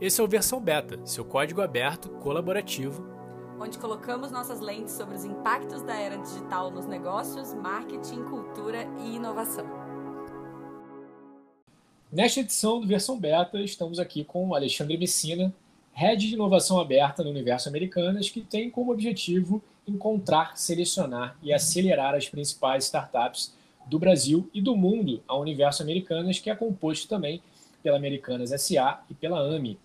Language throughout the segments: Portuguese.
Esse é o Versão Beta, seu código aberto, colaborativo, onde colocamos nossas lentes sobre os impactos da era digital nos negócios, marketing, cultura e inovação. Nesta edição do Versão Beta, estamos aqui com o Alexandre Messina, Head de Inovação Aberta no Universo Americanas, que tem como objetivo encontrar, selecionar e acelerar as principais startups do Brasil e do mundo ao Universo Americanas, que é composto também pela Americanas SA e pela AMI.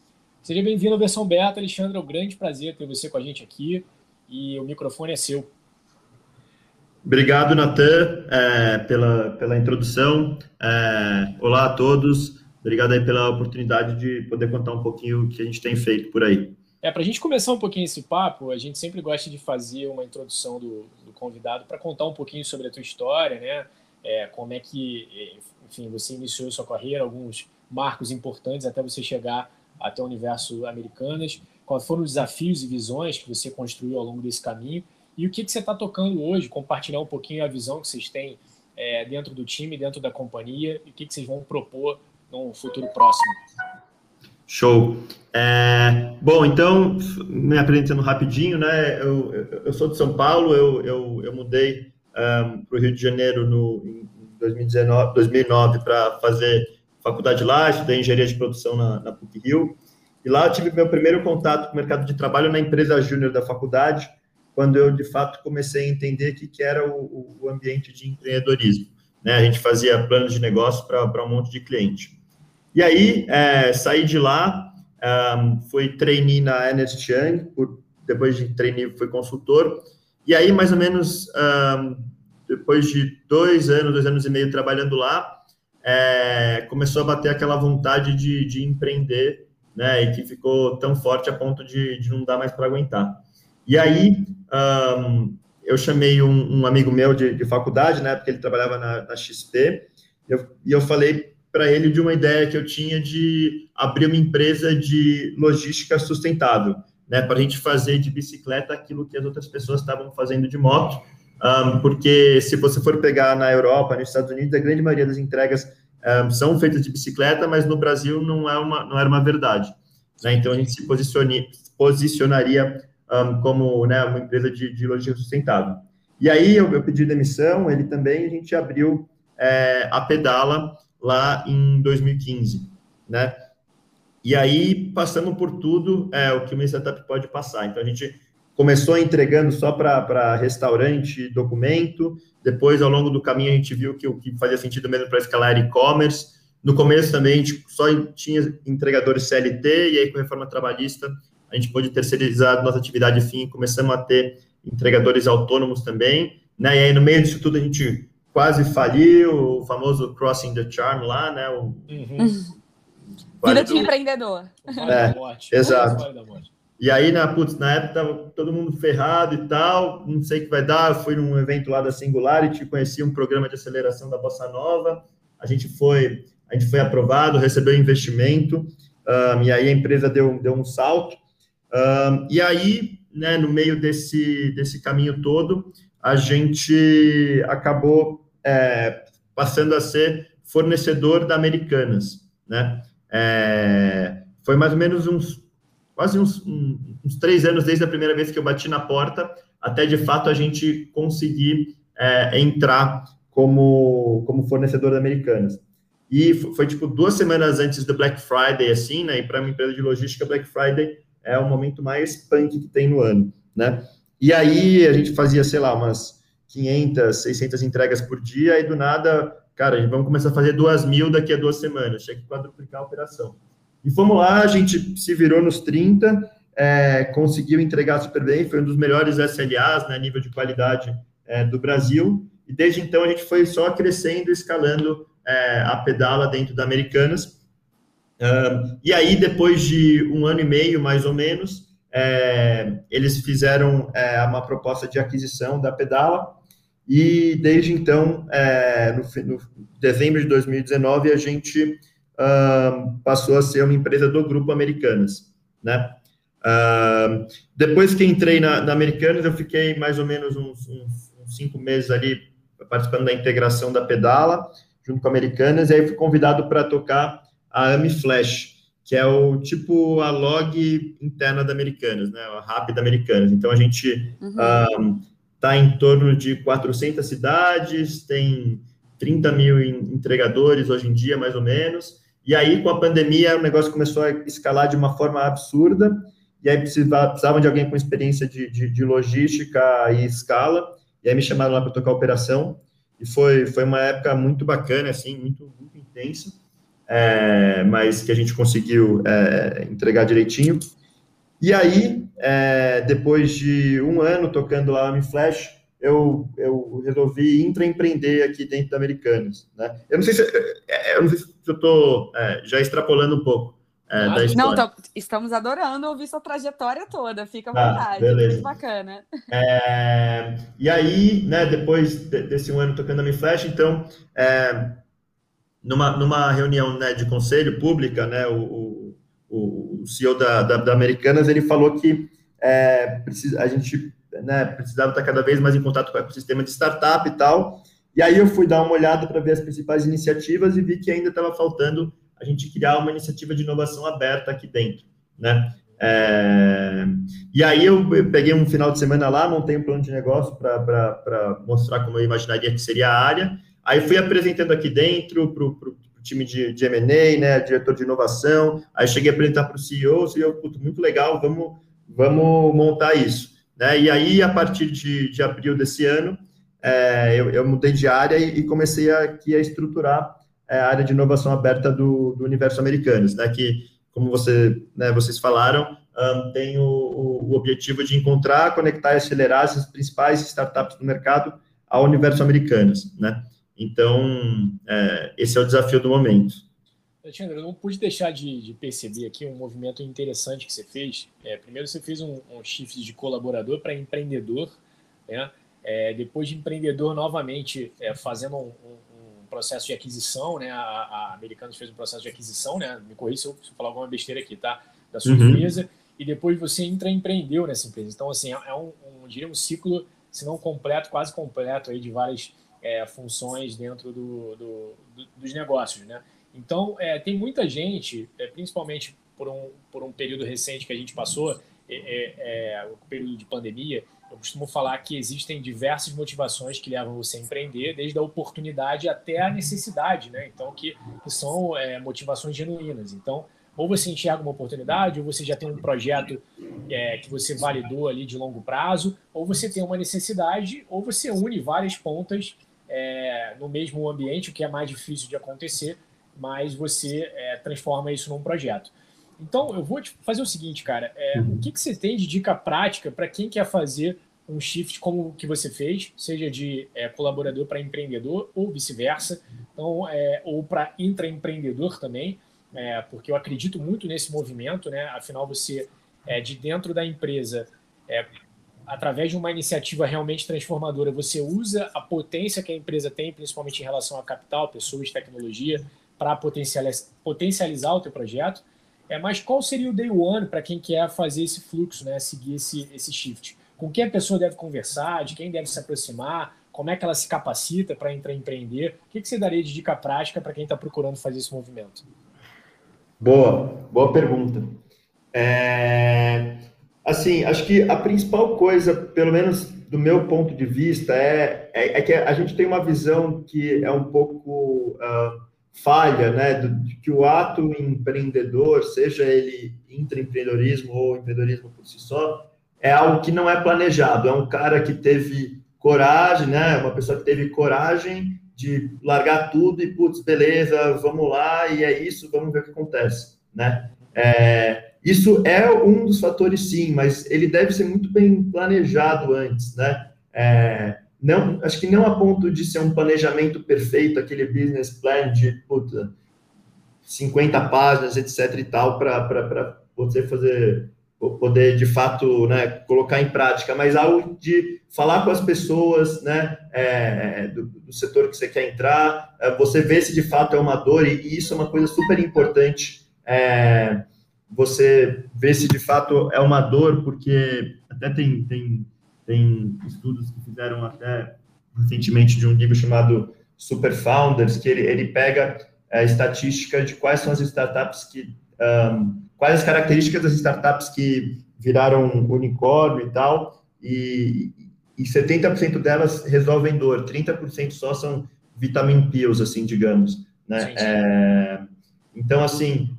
Seja bem-vindo à versão beta, Alexandre. É um grande prazer ter você com a gente aqui e o microfone é seu. Obrigado, Natan, é, pela, pela introdução. É, olá a todos. Obrigado aí pela oportunidade de poder contar um pouquinho o que a gente tem feito por aí. É, para a gente começar um pouquinho esse papo, a gente sempre gosta de fazer uma introdução do, do convidado para contar um pouquinho sobre a tua história, né? É, como é que, enfim, você iniciou sua carreira, alguns marcos importantes até você chegar até o universo Americanas, quais foram os desafios e visões que você construiu ao longo desse caminho e o que, que você está tocando hoje, compartilhar um pouquinho a visão que vocês têm é, dentro do time, dentro da companhia e o que, que vocês vão propor no futuro próximo. Show. É, bom, então, me apresentando rapidinho, né? Eu, eu sou de São Paulo, eu, eu, eu mudei um, para o Rio de Janeiro no, em 2019, 2009 para fazer faculdade lá, estudei engenharia de produção na, na PUC-Rio, e lá eu tive meu primeiro contato com o mercado de trabalho na empresa júnior da faculdade, quando eu, de fato, comecei a entender o que, que era o, o ambiente de empreendedorismo. Né? A gente fazia planos de negócio para um monte de cliente. E aí, é, saí de lá, um, fui trainee na Ernest Young, por, depois de trainee fui consultor, e aí, mais ou menos, um, depois de dois anos, dois anos e meio trabalhando lá, é, começou a bater aquela vontade de, de, empreender, né, e que ficou tão forte a ponto de, de não dar mais para aguentar. E aí, um, eu chamei um, um amigo meu de, de, faculdade, né, porque ele trabalhava na, na XP, e eu, e eu falei para ele de uma ideia que eu tinha de abrir uma empresa de logística sustentável, né, para a gente fazer de bicicleta aquilo que as outras pessoas estavam fazendo de moto, um, porque se você for pegar na Europa, nos Estados Unidos, a grande maioria das entregas um, são feitas de bicicleta, mas no Brasil não, é uma, não era uma verdade. Né? Então, a gente se posicionaria um, como né, uma empresa de, de logística sustentável. E aí, eu, eu pedi demissão, ele também, a gente abriu é, a Pedala lá em 2015, né? E aí, passamos por tudo é, o que uma startup pode passar. Então, a gente começou entregando só para restaurante documento, depois, ao longo do caminho, a gente viu que o que fazia sentido mesmo para escalar e-commerce. No começo também, a gente só tinha entregadores CLT, e aí com a reforma trabalhista, a gente pôde terceirizar nossa atividade fim, começamos a ter entregadores autônomos também, né? E aí, no meio disso tudo, a gente quase faliu, o famoso Crossing the Charm lá, né? O, uhum. Vida de empreendedor. É, exato. E aí, na, putz, na época, tava todo mundo ferrado e tal, não sei o que vai dar. Eu fui num evento lá da Singularity, conheci um programa de aceleração da Bossa Nova. A gente foi, a gente foi aprovado, recebeu investimento, um, e aí a empresa deu, deu um salto. Um, e aí, né, no meio desse, desse caminho todo, a gente acabou é, passando a ser fornecedor da Americanas, né? É, foi mais ou menos uns quase uns, uns, três anos desde a primeira vez que eu bati na porta, até de fato a gente conseguir é, entrar como, como fornecedor da Americanas. E foi, tipo duas semanas antes do Black Friday, assim, né? E para uma empresa de logística, Black Friday é o momento mais punk que tem no ano, né? E aí a gente fazia, sei lá, umas 500, 600 entregas por dia, e do nada, cara, vamos começar a fazer duas mil daqui a duas semanas, tinha que quadruplicar a operação. E fomos lá, a gente se virou nos 30, é, conseguiu entregar super bem, foi um dos melhores SLAs, né, nível de qualidade é, do Brasil, e desde então a gente foi só crescendo, escalando é, a pedala dentro da Americanas. Um, e aí, depois de um ano e meio, mais ou menos, é, eles fizeram é, uma proposta de aquisição da pedala, e desde então, é, no, no dezembro de 2019, a gente uh, passou a ser uma empresa do grupo Americanas, né? Uh, depois que entrei na, na, Americanas, eu fiquei mais ou menos uns, uns, uns, cinco meses ali participando da integração da Pedala, junto com a Americanas, e aí fui convidado para tocar a AMI Flash, que é o tipo a log interna da Americanas, né, a hub da Americanas. Então, a gente está uhum. um, tá em torno de 400 cidades, tem 30 mil entregadores hoje em dia, mais ou menos, e aí, com a pandemia, o negócio começou a escalar de uma forma absurda, e aí precisavam de alguém com experiência de, de, de logística e escala, e aí me chamaram lá para tocar a operação, e foi, foi uma época muito bacana, assim, muito, muito intensa, é, mas que a gente conseguiu é, entregar direitinho. E aí, é, depois de um ano tocando lá no Flash, eu, eu resolvi intraempreender aqui dentro da Americanas. Né? Eu não sei se, é, eu não sei se eu estou é, já extrapolando um pouco. É, da não, tô, estamos adorando ouvir sua trajetória toda, fica à ah, vontade, beleza. muito bacana. É, e aí, né, depois desse um ano tocando a Mi Flash, então, é, numa, numa reunião né, de conselho pública, né, o, o, o CEO da, da, da, Americanas, ele falou que é, precisa, a gente né, precisava estar cada vez mais em contato com o ecossistema de startup e tal, e aí eu fui dar uma olhada para ver as principais iniciativas e vi que ainda estava faltando a gente criar uma iniciativa de inovação aberta aqui dentro, né? É... E aí eu peguei um final de semana lá, montei um plano de negócio para mostrar como eu imaginaria que seria a área, Aí fui apresentando aqui dentro para o time de, de M&A, né, diretor de inovação, aí cheguei a apresentar para o CEO, o CEO, muito legal, vamos, vamos montar isso. Né? E aí, a partir de, de abril desse ano, é, eu, eu, mudei de área e, e comecei aqui a estruturar é, a área de inovação aberta do, do universo americanos, né, que, como você, né, vocês falaram, um, tem o, o, objetivo de encontrar, conectar e acelerar as principais startups do mercado ao universo americanos, né? Então, é, esse é o desafio do momento. Alexandre, eu não pude deixar de, de, perceber aqui um movimento interessante que você fez. É, primeiro, você fez um, um shift de colaborador para empreendedor, né? É, depois de empreendedor, novamente, é, fazendo um, um, processo de aquisição, né? A, a Americanos fez um processo de aquisição, né? Me corri se eu, se eu falar alguma besteira aqui, tá? Da sua uhum. empresa. E depois você intraempreendeu nessa empresa. Então, assim, é, é um, um, diria um ciclo, se não completo, quase completo aí de várias é, funções dentro do, do, do, dos negócios, né? Então, é, tem muita gente, é, principalmente por um, por um período recente que a gente passou, é, é, é, o período de pandemia, eu costumo falar que existem diversas motivações que levam você a empreender, desde a oportunidade até a necessidade, né? Então, que, que são motivações genuínas. Então, ou você enxerga uma oportunidade, ou você já tem um projeto é, que você validou ali de longo prazo, ou você tem uma necessidade, ou você une várias pontas é, no mesmo ambiente, o que é mais difícil de acontecer, mas você é, transforma isso num projeto. Então, eu vou te fazer o seguinte, cara. É, o que, que você tem de dica prática para quem quer fazer um shift como o que você fez, seja de é, colaborador para empreendedor ou vice-versa, então, é, ou para intraempreendedor também, é, porque eu acredito muito nesse movimento, né? Afinal, você é de dentro da empresa é, através de uma iniciativa realmente transformadora, você usa a potência que a empresa tem, principalmente em relação a capital, pessoas, tecnologia, para potencializar, o teu projeto. É, mas qual seria o day one para quem quer fazer esse fluxo, né, seguir esse, esse shift? Com quem a pessoa deve conversar, de quem deve se aproximar, como é que ela se capacita para entrar empreender? O que, que você daria de dica prática para quem está procurando fazer esse movimento? Boa, boa pergunta. É... Assim, acho que a principal coisa, pelo menos do meu ponto de vista, é, é, é que a gente tem uma visão que é um pouco uh, falha, né? De que o ato empreendedor, seja ele intraempreendedorismo ou empreendedorismo por si só, é algo que não é planejado. É um cara que teve coragem, né? Uma pessoa que teve coragem de largar tudo e, putz, beleza, vamos lá, e é isso, vamos ver o que acontece, né? É, isso é um dos fatores, sim, mas ele deve ser muito bem planejado antes, né? É, não, acho que não a ponto de ser um planejamento perfeito, aquele business plan de puta, 50 páginas, etc. e tal, para você fazer, poder de fato né, colocar em prática, mas algo de falar com as pessoas né, é, do, do, setor que você quer entrar, é, você vê se de fato é uma dor, e, e isso é uma coisa super importante. É, você vê se de fato é uma dor, porque até tem, tem, tem estudos que fizeram até recentemente de um livro chamado Super Founders, que ele, ele pega a estatística de quais são as startups que um, quais as características das startups que viraram unicórnio e tal, e, e 70% delas resolvem dor, 30% só são vitamin pills, assim, digamos, né? É, então, assim,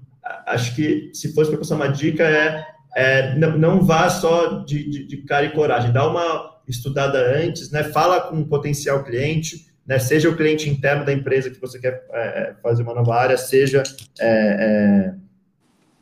acho que se fosse para passar uma dica é, é não, não, vá só de, de, de, cara e coragem, dá uma estudada antes, né? Fala com o potencial cliente, né? Seja o cliente interno da empresa que você quer é, é fazer uma nova área, seja é, é,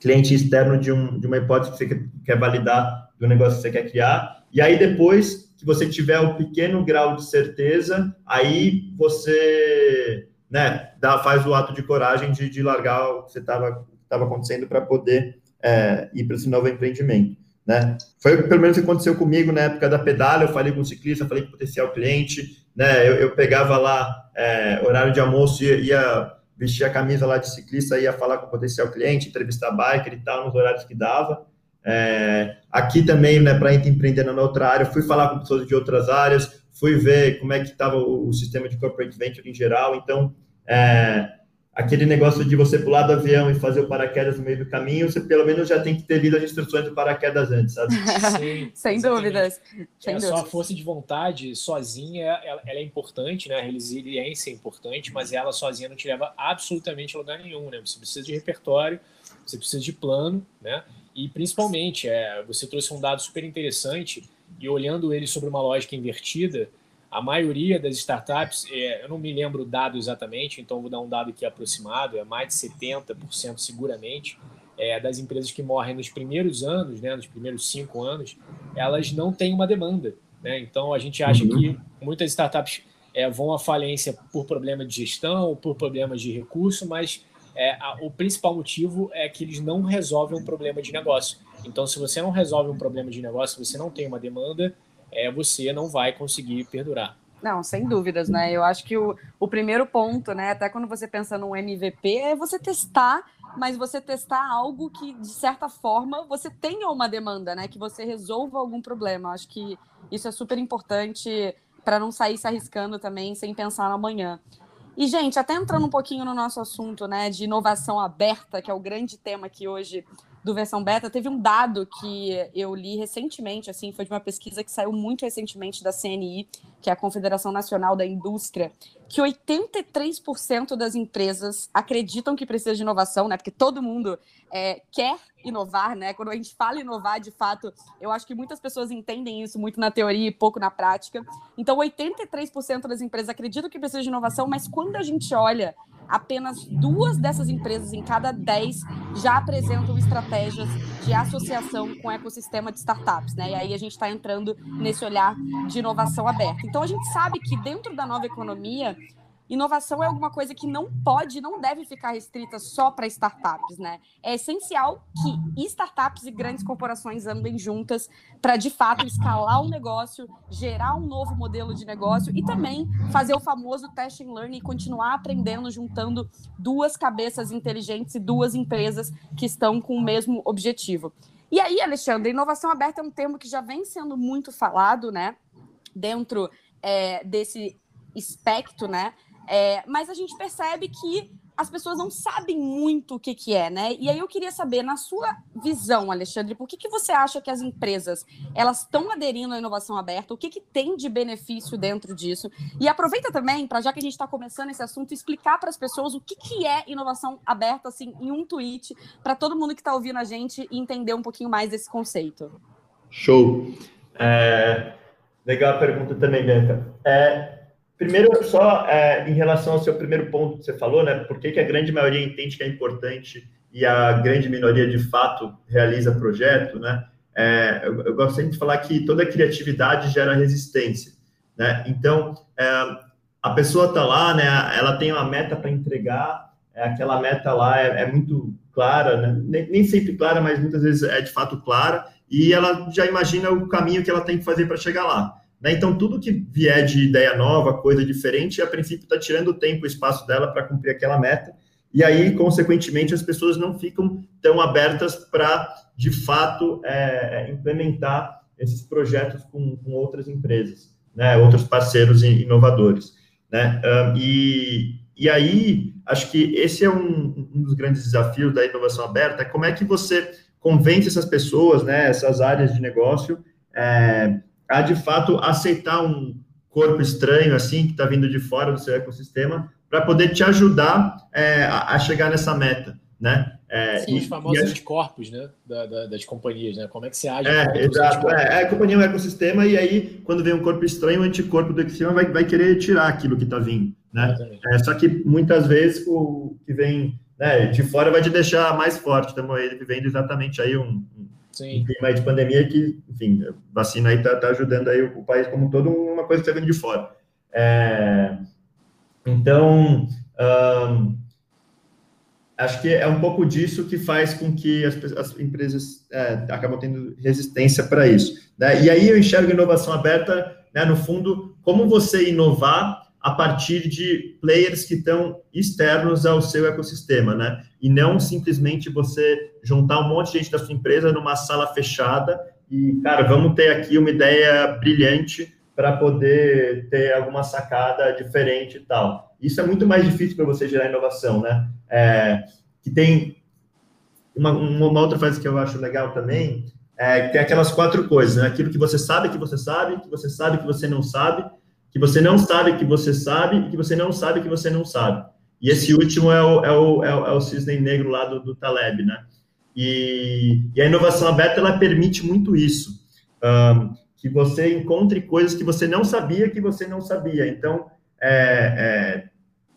cliente externo de, um, de uma hipótese que você quer, quer validar do negócio que você quer criar. E aí depois que você tiver um pequeno grau de certeza, aí você né, dá, faz o ato de coragem de, de largar o que estava acontecendo para poder é, ir para esse novo empreendimento. Né? Foi pelo menos o que aconteceu comigo na época da pedala. Eu falei com o ciclista, falei com o potencial cliente, né? Eu, eu pegava lá é, horário de almoço, ia, ia, vestir a camisa lá de ciclista, ia falar com o potencial cliente, entrevistar biker e tal, nos horários que dava. É, aqui também, né, para empreender na outra área, fui falar com pessoas de outras áreas, fui ver como é que estava o, o, sistema de corporate venture em geral. Então, é, aquele negócio de você pular do avião e fazer o paraquedas no meio do caminho, você pelo menos já tem que ter lido as instruções do paraquedas antes, sabe? Sim, Sem dúvidas. Sem é, dúvidas. Só a força de vontade sozinha, ela, ela, é importante, né? A resiliência é importante, mas ela sozinha não te leva absolutamente a lugar nenhum, né? Você precisa de repertório, você precisa de plano, né? E principalmente, é, você trouxe um dado super interessante e olhando ele sobre uma lógica invertida, a maioria das startups, é, eu não me lembro o dado exatamente, então vou dar um dado aqui aproximado, é mais de 70% seguramente, é, das empresas que morrem nos primeiros anos, né, nos primeiros cinco anos, elas não têm uma demanda. Né? Então a gente acha uhum. que muitas startups é, vão à falência por problema de gestão, por problemas de recurso, mas é, a, o principal motivo é que eles não resolvem um problema de negócio. Então, se você não resolve um problema de negócio, você não tem uma demanda, é, você não vai conseguir perdurar. Não, sem dúvidas, né? Eu acho que o, o primeiro ponto, né, até quando você pensa no MVP, é você testar, mas você testar algo que, de certa forma, você tenha uma demanda, né? Que você resolva algum problema. Eu acho que isso é super importante para não sair se arriscando também sem pensar no amanhã. E, gente, até entrando um pouquinho no nosso assunto, né, de inovação aberta, que é o grande tema aqui hoje do versão beta, teve um dado que eu li recentemente, assim, foi de uma pesquisa que saiu muito recentemente da CNI, que é a Confederação Nacional da Indústria, que 83% das empresas acreditam que precisa de inovação, né? Porque todo mundo é, quer inovar, né? Quando a gente fala inovar, de fato, eu acho que muitas pessoas entendem isso muito na teoria e pouco na prática. Então, 83% das empresas acreditam que precisa de inovação, mas quando a gente olha apenas duas dessas empresas em cada dez já apresentam estratégias de associação com o ecossistema de startups, né? E aí a gente está entrando nesse olhar de inovação aberta. Então a gente sabe que dentro da nova economia inovação é alguma coisa que não pode, não deve ficar restrita só para startups, né? É essencial que startups e grandes corporações andem juntas para de fato escalar o um negócio, gerar um novo modelo de negócio e também fazer o famoso test and learn e continuar aprendendo juntando duas cabeças inteligentes e duas empresas que estão com o mesmo objetivo. E aí, Alexandre, inovação aberta é um termo que já vem sendo muito falado, né? Dentro é, desse espectro, né? É, mas a gente percebe que as pessoas não sabem muito o que, que é, né? E aí eu queria saber, na sua visão, Alexandre, por que, que você acha que as empresas elas estão aderindo à inovação aberta? O que, que tem de benefício dentro disso? E aproveita também, para já que a gente está começando esse assunto, explicar para as pessoas o que, que é inovação aberta, assim, em um tweet, para todo mundo que está ouvindo a gente entender um pouquinho mais desse conceito. Show! É... Legal a pergunta também, Bianca. É, Primeiro, só é, em relação ao seu primeiro ponto que você falou, né? Por que, que a grande maioria entende que é importante e a grande minoria, de fato, realiza projeto, né? É, eu, eu, gosto sempre de falar que toda criatividade gera resistência, né? Então, é, a pessoa está lá, né? Ela tem uma meta para entregar, é, aquela meta lá é, é muito clara, né? Nem, nem, sempre clara, mas muitas vezes é de fato clara, e ela já imagina o caminho que ela tem que fazer para chegar lá. Né? Então, tudo que vier de ideia nova, coisa diferente, a princípio está tirando o tempo, o espaço dela para cumprir aquela meta. E aí, consequentemente, as pessoas não ficam tão abertas para, de fato, é, é, implementar esses projetos com, com outras empresas, né? outros parceiros inovadores. Né? E, e aí, acho que esse é um, um dos grandes desafios da inovação aberta é como é que você convence essas pessoas, né, essas áreas de negócio, é, a de fato aceitar um corpo estranho assim que está vindo de fora do seu ecossistema para poder te ajudar é, a, chegar nessa meta, né? É, Sim, e, os famosos e, anticorpos, né, da, da, das companhias, né? Como é que você age? É, exato. É, a companhia é um ecossistema e aí, quando vem um corpo estranho, o anticorpo do ecossistema vai, vai querer tirar aquilo que está vindo, né? É, só que muitas vezes o que vem né, de fora vai te deixar mais forte. Estamos vivendo exatamente aí um, um Sim. clima de pandemia que, enfim, vacina aí está tá ajudando aí o, país como um todo, uma coisa que está vindo de fora. É, então, um, acho que é um pouco disso que faz com que as, as empresas é, acabam tendo resistência para isso. Né? E aí eu enxergo inovação aberta, né, no fundo, como você inovar a partir de players que estão externos ao seu ecossistema, né? E não simplesmente você juntar um monte de gente da sua empresa numa sala fechada e, cara, vamos ter aqui uma ideia brilhante para poder ter alguma sacada diferente e tal. Isso é muito mais difícil para você gerar inovação, né? É, que tem uma, uma, outra frase que eu acho legal também, é, tem aquelas quatro coisas, né? Aquilo que você sabe que você sabe, que você sabe que você não sabe, que você não sabe que você sabe e que você não sabe que você não sabe. E esse último é o, é o, é o, é o cisne negro lá do, do Taleb, né? E, e, a inovação aberta, ela permite muito isso. Um, que você encontre coisas que você não sabia que você não sabia. Então, é, é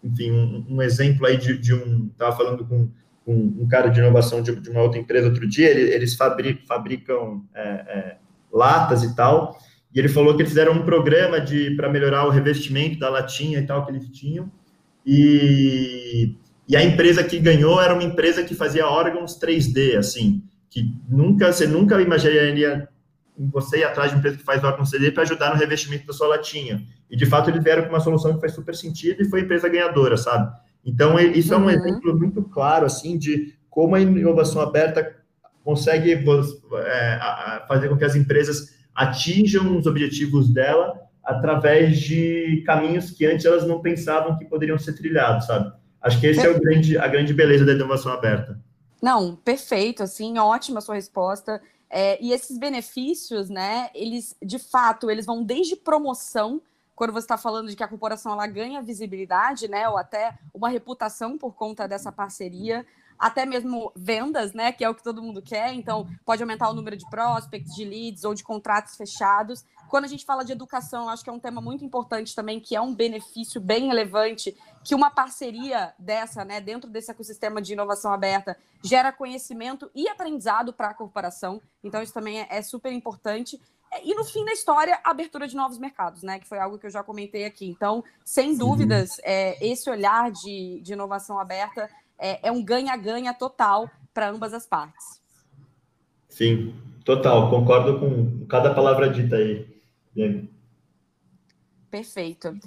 enfim, um, um, exemplo aí de, de um... Estava falando com, com, um cara de inovação de, de, uma outra empresa outro dia, ele, eles fabricam, fabricam é, é, latas e tal, e ele falou que eles fizeram um programa para melhorar o revestimento da latinha e tal que eles tinham, e, e a empresa que ganhou era uma empresa que fazia órgãos 3D, assim, que nunca, você nunca imaginaria você ir atrás de uma empresa que faz órgãos 3D para ajudar no revestimento da sua latinha. E, de fato, eles vieram com uma solução que faz super sentido e foi a empresa ganhadora, sabe? Então, isso é um uhum. exemplo muito claro, assim, de como a inovação aberta consegue é, fazer com que as empresas atinjam os objetivos dela através de caminhos que antes elas não pensavam que poderiam ser trilhados, sabe? Acho que esse é o grande, a grande beleza da inovação aberta. Não, perfeito, assim, ótima sua resposta. É, e esses benefícios, né, eles, de fato, eles vão desde promoção, quando você está falando de que a corporação ela ganha visibilidade, né, ou até uma reputação por conta dessa parceria, até mesmo vendas, né, que é o que todo mundo quer. Então, pode aumentar o número de prospects, de leads ou de contratos fechados. Quando a gente fala de educação, acho que é um tema muito importante também, que é um benefício bem relevante, que uma parceria dessa, né, dentro desse ecossistema de inovação aberta, gera conhecimento e aprendizado para a corporação. Então, isso também é, é super importante. E no fim da história, a abertura de novos mercados, né? Que foi algo que eu já comentei aqui. Então, sem dúvidas, é, esse olhar de, de inovação aberta é, é um ganha-ganha total para ambas as partes. Sim, total, concordo com cada palavra dita aí. Perfeito.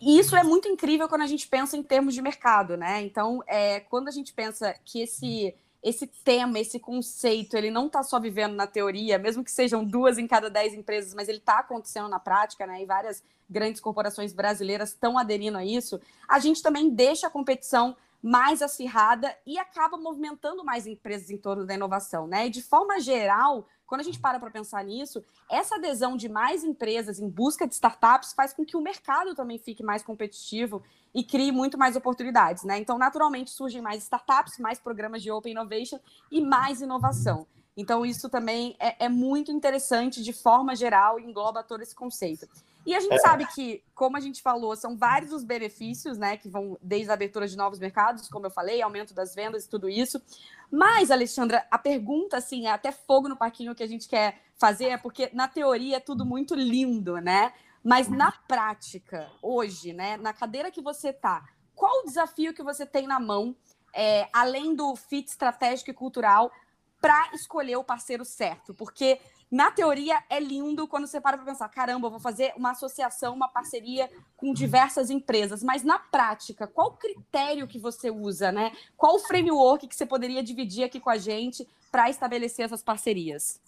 E isso é muito incrível quando a gente pensa em termos de mercado, né? Então, é, quando a gente pensa que esse esse tema, esse conceito, ele não está só vivendo na teoria, mesmo que sejam duas em cada dez empresas, mas ele está acontecendo na prática, né? E várias grandes corporações brasileiras estão aderindo a isso. A gente também deixa a competição mais acirrada e acaba movimentando mais empresas em torno da inovação, né? E de forma geral, quando a gente para para pensar nisso, essa adesão de mais empresas em busca de startups faz com que o mercado também fique mais competitivo e crie muito mais oportunidades, né? Então, naturalmente, surgem mais startups, mais programas de Open Innovation e mais inovação. Então, isso também é, é muito interessante de forma geral e engloba todo esse conceito. E a gente é. sabe que, como a gente falou, são vários os benefícios, né, que vão desde a abertura de novos mercados, como eu falei, aumento das vendas e tudo isso. Mas, Alexandra, a pergunta, assim, é até fogo no parquinho que a gente quer fazer, é porque na teoria é tudo muito lindo, né? Mas na prática, hoje, né, na cadeira que você tá, qual o desafio que você tem na mão, é, além do fit estratégico e cultural, para escolher o parceiro certo? Porque na teoria é lindo quando você para para pensar, caramba, eu vou fazer uma associação, uma parceria com diversas empresas, mas na prática, qual critério que você usa, né? Qual framework que você poderia dividir aqui com a gente para estabelecer essas parcerias?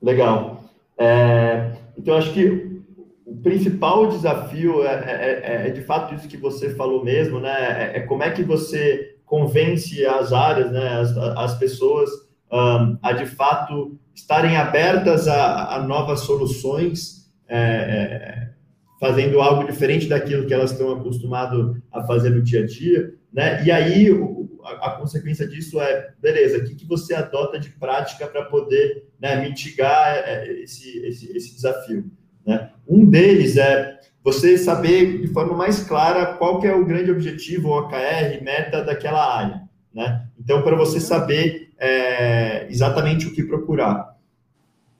Legal. É, então, acho que o principal desafio é, é, é, é, de fato isso que você falou mesmo, né? É, é como é que você convence as áreas, né, as, as pessoas um, a de fato estarem abertas a, a novas soluções, é, é, fazendo algo diferente daquilo que elas estão acostumadas a fazer no dia a dia, né? E aí o, a, a, consequência disso é, beleza, o que, que você adota de prática para poder né, mitigar é, esse, esse, esse desafio? Né? Um deles é você saber de forma mais clara qual que é o grande objetivo, OKR, meta daquela área. Né? Então, para você saber é, exatamente o que procurar.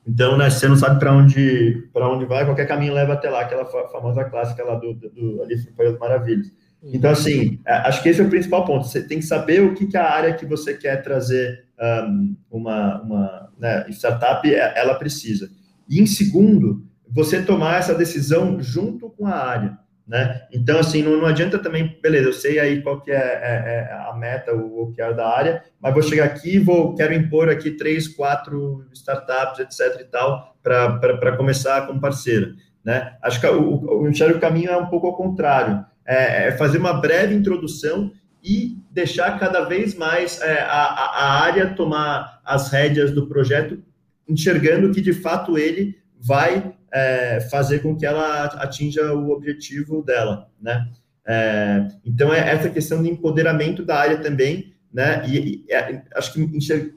Então, né, você não sabe para onde, onde vai, qualquer caminho leva até lá, aquela famosa clássica lá do, do, do Alice no País das Maravilhas. Então, assim, é, acho que esse é o principal ponto. Você tem que saber o que, que a área que você quer trazer um, uma, uma né, startup, é, ela precisa. E, em segundo, você tomar essa decisão junto com a área. Né? Então, assim, não, não adianta também, beleza, eu sei aí qual que é, é, é a meta, o, o que é da área, mas vou chegar aqui e vou, quero impor aqui três, quatro startups, etc e tal, para começar como parceira, né? Acho que o, o, o caminho é um pouco ao contrário, é, é, fazer uma breve introdução e deixar cada vez mais é, a, a área tomar as rédeas do projeto, enxergando que, de fato, ele vai é, fazer com que ela atinja o objetivo dela, né? É, então, é essa questão de empoderamento da área também, né? E, e é, acho que, enxerga,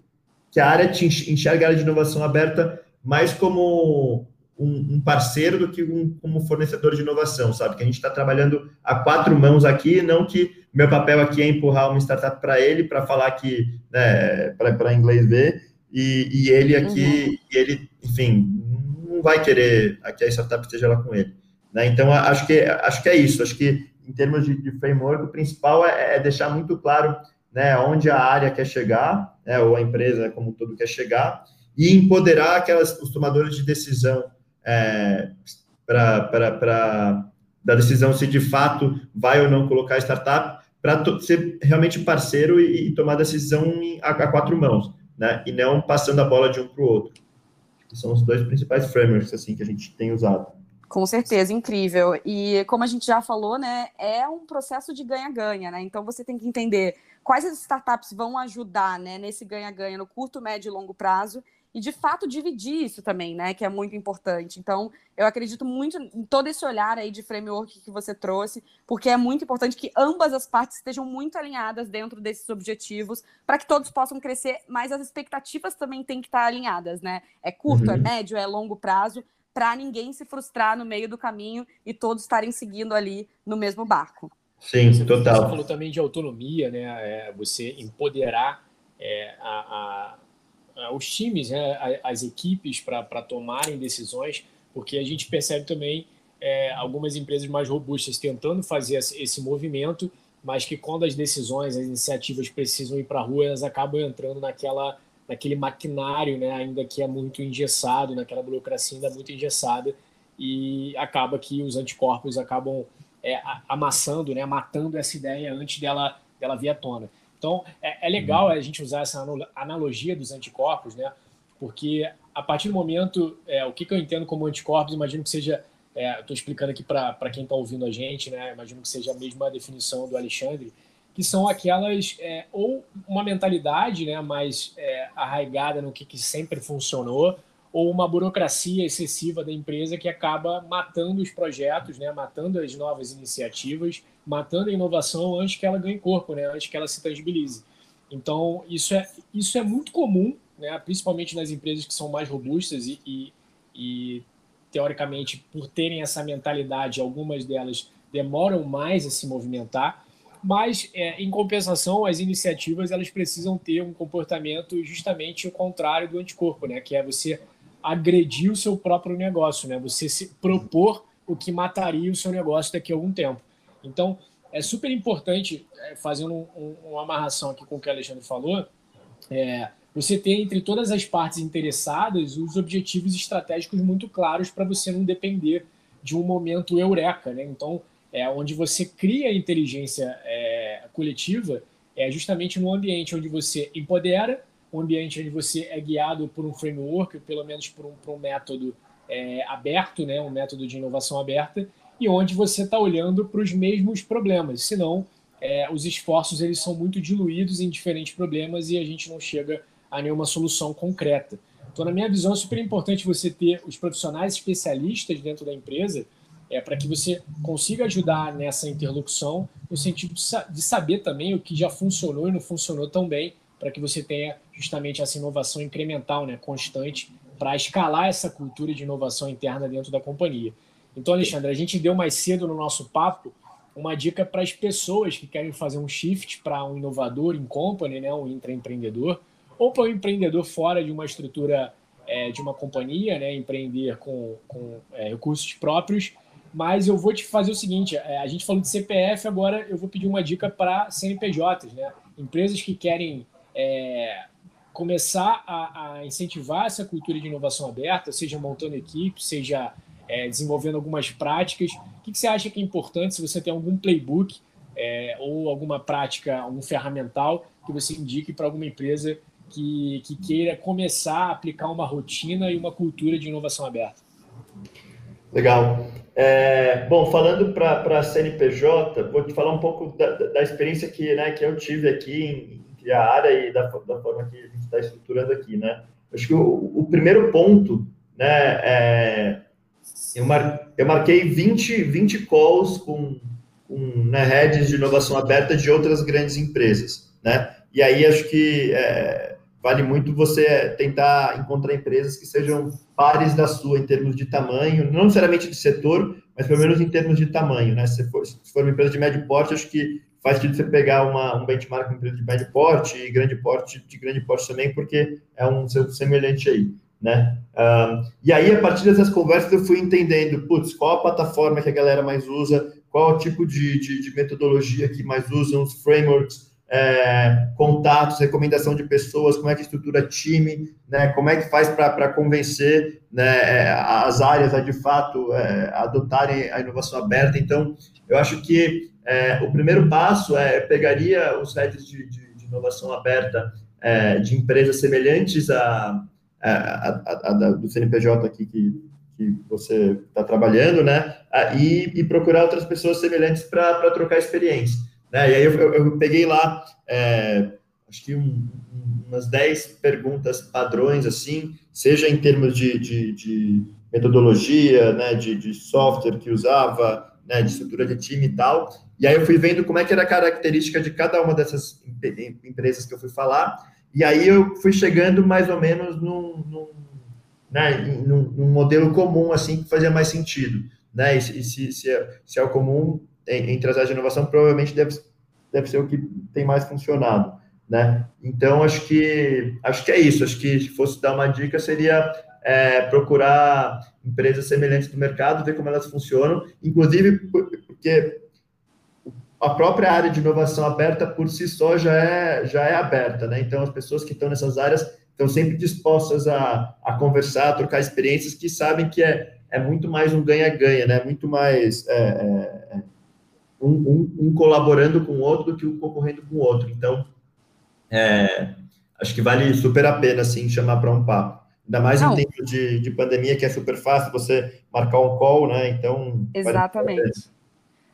que a área te enxerga a área de inovação aberta mais como um, um parceiro do que um, como fornecedor de inovação, sabe? Que a gente está trabalhando a quatro mãos aqui, não que meu papel aqui é empurrar uma startup para ele, para falar que, né, para inglês ver, e, e ele aqui, uhum. ele, enfim, não vai querer que a startup esteja lá com ele. Né? Então, acho que, acho que é isso. Acho que, em termos de, de framework, o principal é, é, deixar muito claro né, onde a área quer chegar, né, ou a empresa como um todo quer chegar, e empoderar aquelas, os tomadores de decisão é, para da decisão se de fato vai ou não colocar a startup, para ser realmente parceiro e, e tomar decisão em, a, a, quatro mãos, né? E não passando a bola de um para o outro são os dois principais frameworks assim que a gente tem usado. Com certeza, incrível. E como a gente já falou, né, é um processo de ganha-ganha, né? Então você tem que entender quais as startups vão ajudar, né, nesse ganha-ganha no curto, médio e longo prazo e de fato dividir isso também, né, que é muito importante. Então, eu acredito muito em todo esse olhar aí de framework que você trouxe, porque é muito importante que ambas as partes estejam muito alinhadas dentro desses objetivos, para que todos possam crescer, mas as expectativas também têm que estar alinhadas, né? É curto, é uhum. é médio, é longo prazo, para ninguém se frustrar no meio do caminho e todos estarem seguindo ali no mesmo barco. Sim, você, total. Você falou também de autonomia, né? É, você empoderar é, a, a os times, né, as equipes para tomarem decisões, porque a gente percebe também é, algumas empresas mais robustas tentando fazer esse movimento, mas que quando as decisões, as iniciativas precisam ir para a rua, elas acabam entrando naquela, naquele maquinário, né, ainda que é muito engessado, naquela burocracia ainda muito engessada, e acaba que os anticorpos acabam é, amassando, né, matando essa ideia antes dela, dela vir à tona. Então, é, é legal uhum. a gente usar essa analogia dos anticorpos, né? Porque a partir do momento, é, o que, que eu entendo como anticorpos, imagino que seja, estou é, explicando aqui para quem está ouvindo a gente, né? Imagino que seja a mesma definição do Alexandre, que são aquelas, é, ou uma mentalidade né, mais é, arraigada no que, que sempre funcionou, ou uma burocracia excessiva da empresa que acaba matando os projetos, né, matando as novas iniciativas, matando a inovação antes que ela ganhe corpo, né, antes que ela se tangibilize. Então, isso é, isso é muito comum, né, principalmente nas empresas que são mais robustas e, e, e teoricamente, por terem essa mentalidade, algumas delas demoram mais a se movimentar, mas é, em compensação as iniciativas elas precisam ter um comportamento justamente o contrário do anticorpo, né? Que é você agredir o seu próprio negócio, né? Você se propor o que mataria o seu negócio daqui a algum tempo. Então, é super importante, é, fazendo um, um, uma amarração aqui com o que o Alexandre falou, é, você ter entre todas as partes interessadas os objetivos estratégicos muito claros para você não depender de um momento eureka, né? Então, é onde você cria inteligência é, coletiva é justamente no ambiente onde você empodera, um ambiente onde você é guiado por um framework, pelo menos por um, por um método é, aberto, né, um método de inovação aberta, e onde você está olhando para os mesmos problemas. Senão, é, os esforços eles são muito diluídos em diferentes problemas e a gente não chega a nenhuma solução concreta. Então, na minha visão, é super importante você ter os profissionais especialistas dentro da empresa é, para que você consiga ajudar nessa interlocução, no sentido de saber também o que já funcionou e não funcionou tão bem, para que você tenha justamente essa inovação incremental, né, constante, para escalar essa cultura de inovação interna dentro da companhia. Então, Alexandre, a gente deu mais cedo no nosso papo uma dica para as pessoas que querem fazer um shift para um inovador em company, né, um intraempreendedor, ou para um empreendedor fora de uma estrutura é, de uma companhia, né, empreender com, com é, recursos próprios. Mas eu vou te fazer o seguinte: é, a gente falou de CPF, agora eu vou pedir uma dica para CNPJs, né? Empresas que querem é, começar a, a, incentivar essa cultura de inovação aberta, seja montando equipe, seja é, desenvolvendo algumas práticas. O que, que, você acha que é importante se você tem algum playbook é, ou alguma prática, algum ferramental que você indique para alguma empresa que, que queira começar a aplicar uma rotina e uma cultura de inovação aberta? Legal. É, bom, falando para a CNPJ, vou te falar um pouco da, da, experiência que, né, que eu tive aqui em, em a área e da, da forma que a gente está estruturando aqui, né? Acho que o, o primeiro ponto, né, é, eu, mar, eu marquei 20, 20 calls com, com né, heads de inovação aberta de outras grandes empresas, né? E aí acho que é, vale muito você tentar encontrar empresas que sejam pares da sua em termos de tamanho, não necessariamente de setor, mas pelo menos em termos de tamanho, né? Se for, se for uma empresa de médio porte, acho que faz sentido você pegar uma, um benchmark uma empresa de médio porte e grande porte, de grande porte também, porque é um semelhante aí, né? Um, e aí, a partir dessas conversas, eu fui entendendo, putz, qual a plataforma que a galera mais usa, qual o tipo de, de, de metodologia que mais usam, os frameworks, é, contatos, recomendação de pessoas, como é que estrutura time, né, como é que faz para convencer né, é, as áreas a de fato é, adotarem a inovação aberta. Então, eu acho que é, o primeiro passo é pegaria os heads de, de, de inovação aberta é, de empresas semelhantes a, a, a, a, do CNPJ aqui que, que você está trabalhando, né, e, e procurar outras pessoas semelhantes para trocar experiência. Né? E aí eu, eu, eu peguei lá, é, acho que um, umas 10 perguntas padrões, assim, seja em termos de, de, de metodologia, né, de, de, software que usava, né, de estrutura de time e tal. E aí eu fui vendo como é que era a característica de cada uma dessas empresas que eu fui falar. E aí eu fui chegando mais ou menos num, num, né, num, num modelo comum, assim, que fazia mais sentido. Né? E se, se, é, se é o comum, entre as áreas de inovação, provavelmente deve, deve ser o que tem mais funcionado, né? Então, acho que, acho que é isso. Acho que se fosse dar uma dica, seria é, procurar empresas semelhantes do mercado, ver como elas funcionam, inclusive porque a própria área de inovação aberta por si só já é, já é aberta, né? Então, as pessoas que estão nessas áreas estão sempre dispostas a, a conversar, a trocar experiências que sabem que é, é muito mais um ganha-ganha, né? Muito mais é, é, um, um, um, colaborando com o outro do que um concorrendo com o outro. Então, é, acho que vale super a pena, assim, chamar para um papo. Ainda mais Não. em tempo de, de pandemia, que é super fácil você marcar um call, né? Então. Exatamente. Vale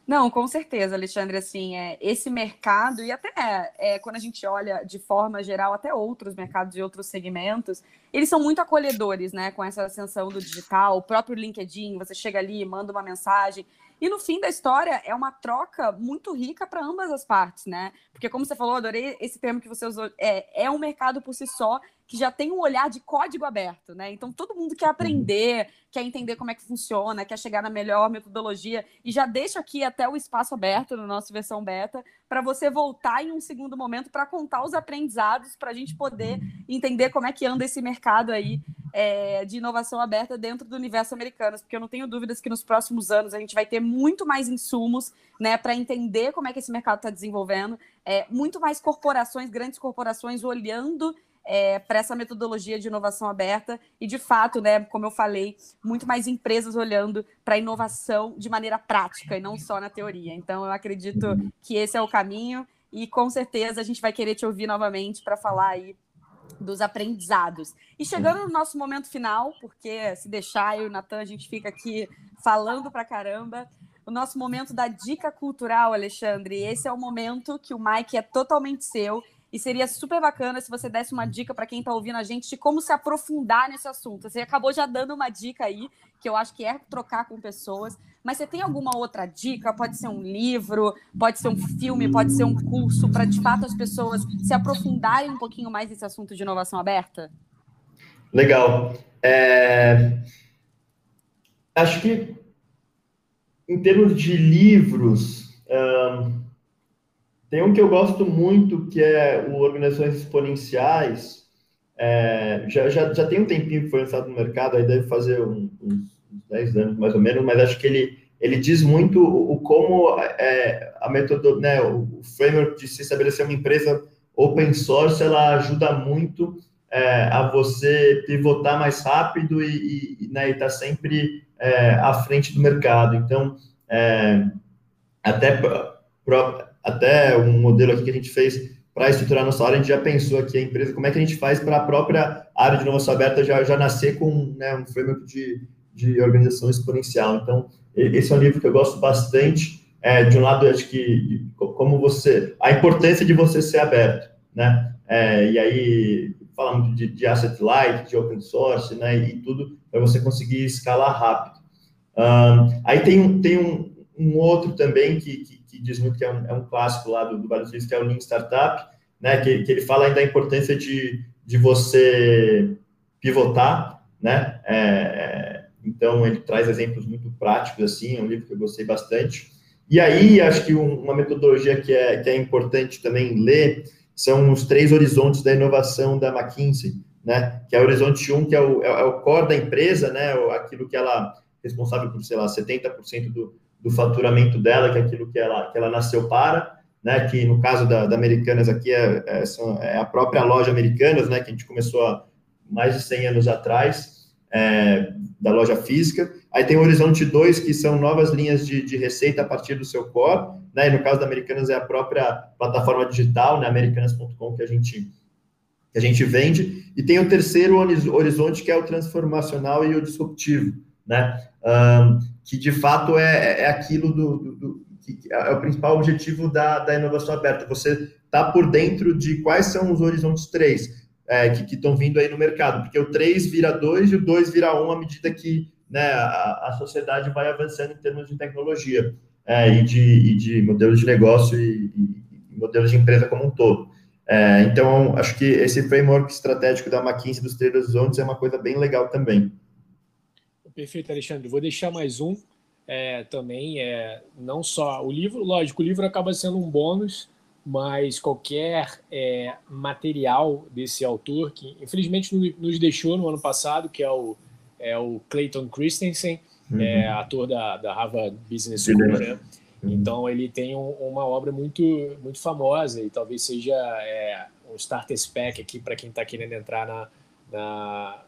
não, com certeza, Alexandre, assim, é, esse mercado, e até é, quando a gente olha de forma geral, até outros mercados e outros segmentos, eles são muito acolhedores, né, com essa ascensão do digital, o próprio LinkedIn, você chega ali, manda uma mensagem, e no fim da história, é uma troca muito rica para ambas as partes, né? Porque, como você falou, adorei esse termo que você usou, é, é um mercado por si só que já tem um olhar de código aberto, né? Então todo mundo quer aprender, quer entender como é que funciona, quer chegar na melhor metodologia e já deixa aqui até o espaço aberto no nosso versão beta para você voltar em um segundo momento para contar os aprendizados para a gente poder entender como é que anda esse mercado aí é, de inovação aberta dentro do universo americano, porque eu não tenho dúvidas que nos próximos anos a gente vai ter muito mais insumos, né, para entender como é que esse mercado está desenvolvendo, é, muito mais corporações, grandes corporações olhando é, para essa metodologia de inovação aberta e, de fato, né, como eu falei, muito mais empresas olhando para a inovação de maneira prática e não só na teoria. Então, eu acredito que esse é o caminho e, com certeza, a gente vai querer te ouvir novamente para falar aí dos aprendizados. E chegando no nosso momento final, porque se deixar eu e o Natan, a gente fica aqui falando para caramba, o nosso momento da dica cultural, Alexandre. Esse é o momento que o Mike é totalmente seu. E seria super bacana se você desse uma dica para quem está ouvindo a gente de como se aprofundar nesse assunto. Você acabou já dando uma dica aí, que eu acho que é trocar com pessoas. Mas você tem alguma outra dica? Pode ser um livro, pode ser um filme, pode ser um curso, para de fato as pessoas se aprofundarem um pouquinho mais nesse assunto de inovação aberta? Legal. É... Acho que em termos de livros, um, tem um que eu gosto muito, que é o Organizações Exponenciais. É, já, já, já tem um tempinho que foi lançado no mercado, aí deve fazer uns, uns 10 anos mais ou menos, mas acho que ele, ele diz muito o, o como é, a metodologia, né, o framework de se estabelecer uma empresa open source, ela ajuda muito é, a você pivotar mais rápido e estar né, tá sempre é, à frente do mercado. Então, é, até, pro, até um modelo aqui que a gente fez para estruturar nossa área, a gente já pensou aqui a empresa, como é que a gente faz para a própria área de inovação aberta já, já nascer com né, um framework de, de organização exponencial. Então, esse é um livro que eu gosto bastante. É, de um lado, acho que como você, a importância de você ser aberto, né? É, e aí fala muito de, de, asset light, de open source, né? E tudo para você conseguir escalar rápido. Um, aí tem um, tem um, um outro também que, que, que, diz muito que é um, é um clássico lá do, do Vale que é o Lean Startup, né? Que, que ele fala ainda da importância de, de você pivotar, né? É, é, então ele traz exemplos muito práticos assim, é um livro que eu gostei bastante. E aí acho que uma metodologia que é, que é importante também ler são os três horizontes da inovação da McKinsey, né? Que é o horizonte 1, que é o, é o core da empresa, né? Aquilo que ela é responsável por, sei lá, 70% do, do faturamento dela, que é aquilo que ela, que ela nasceu para, né? Que no caso da, da Americanas aqui é, é, é, a própria loja Americanas, né? Que a gente começou há mais de 100 anos atrás, é, da loja física. Aí tem o Horizonte 2, que são novas linhas de, de receita a partir do seu core, né? E no caso da Americanas é a própria plataforma digital, né? Americanas.com que a gente que a gente vende. E tem o terceiro horizonte que é o transformacional e o disruptivo, né? Um, que de fato é, é aquilo do, do, do que é o principal objetivo da, da inovação aberta. Você está por dentro de quais são os horizontes 3 é, que estão vindo aí no mercado, porque o 3 vira 2 e o 2 vira 1 à medida que né, a, a sociedade vai avançando em termos de tecnologia é, e, de, e de modelos de negócio e, e modelos de empresa como um todo. É, então, acho que esse framework estratégico da McKinsey dos três horizontes é uma coisa bem legal também. Perfeito, Alexandre. Vou deixar mais um é, também. É, não só o livro, lógico, o livro acaba sendo um bônus, mas qualquer é, material desse autor, que infelizmente nos deixou no ano passado, que é o é o Clayton Christensen, uhum. é ator da, da Harvard Business School, né? Uhum. Então ele tem um, uma obra muito muito famosa e talvez seja é, um starter spec aqui para quem está querendo entrar na, na,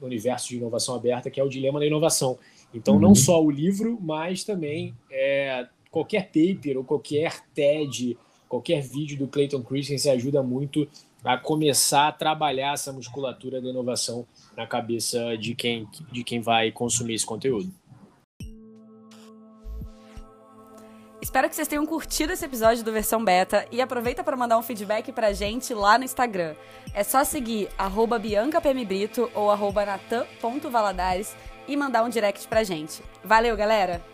universo de inovação aberta, que é o dilema da inovação. Então uhum. não só o livro, mas também é, qualquer paper ou qualquer TED, qualquer vídeo do Clayton Christensen ajuda muito a começar a trabalhar essa musculatura da inovação na cabeça de quem, de quem vai consumir esse conteúdo. Espero que vocês tenham curtido esse episódio do Versão Beta e aproveita para mandar um feedback pra gente lá no Instagram. É só seguir biancapmbrito ou natan.valadares e mandar um direct pra gente. Valeu, galera!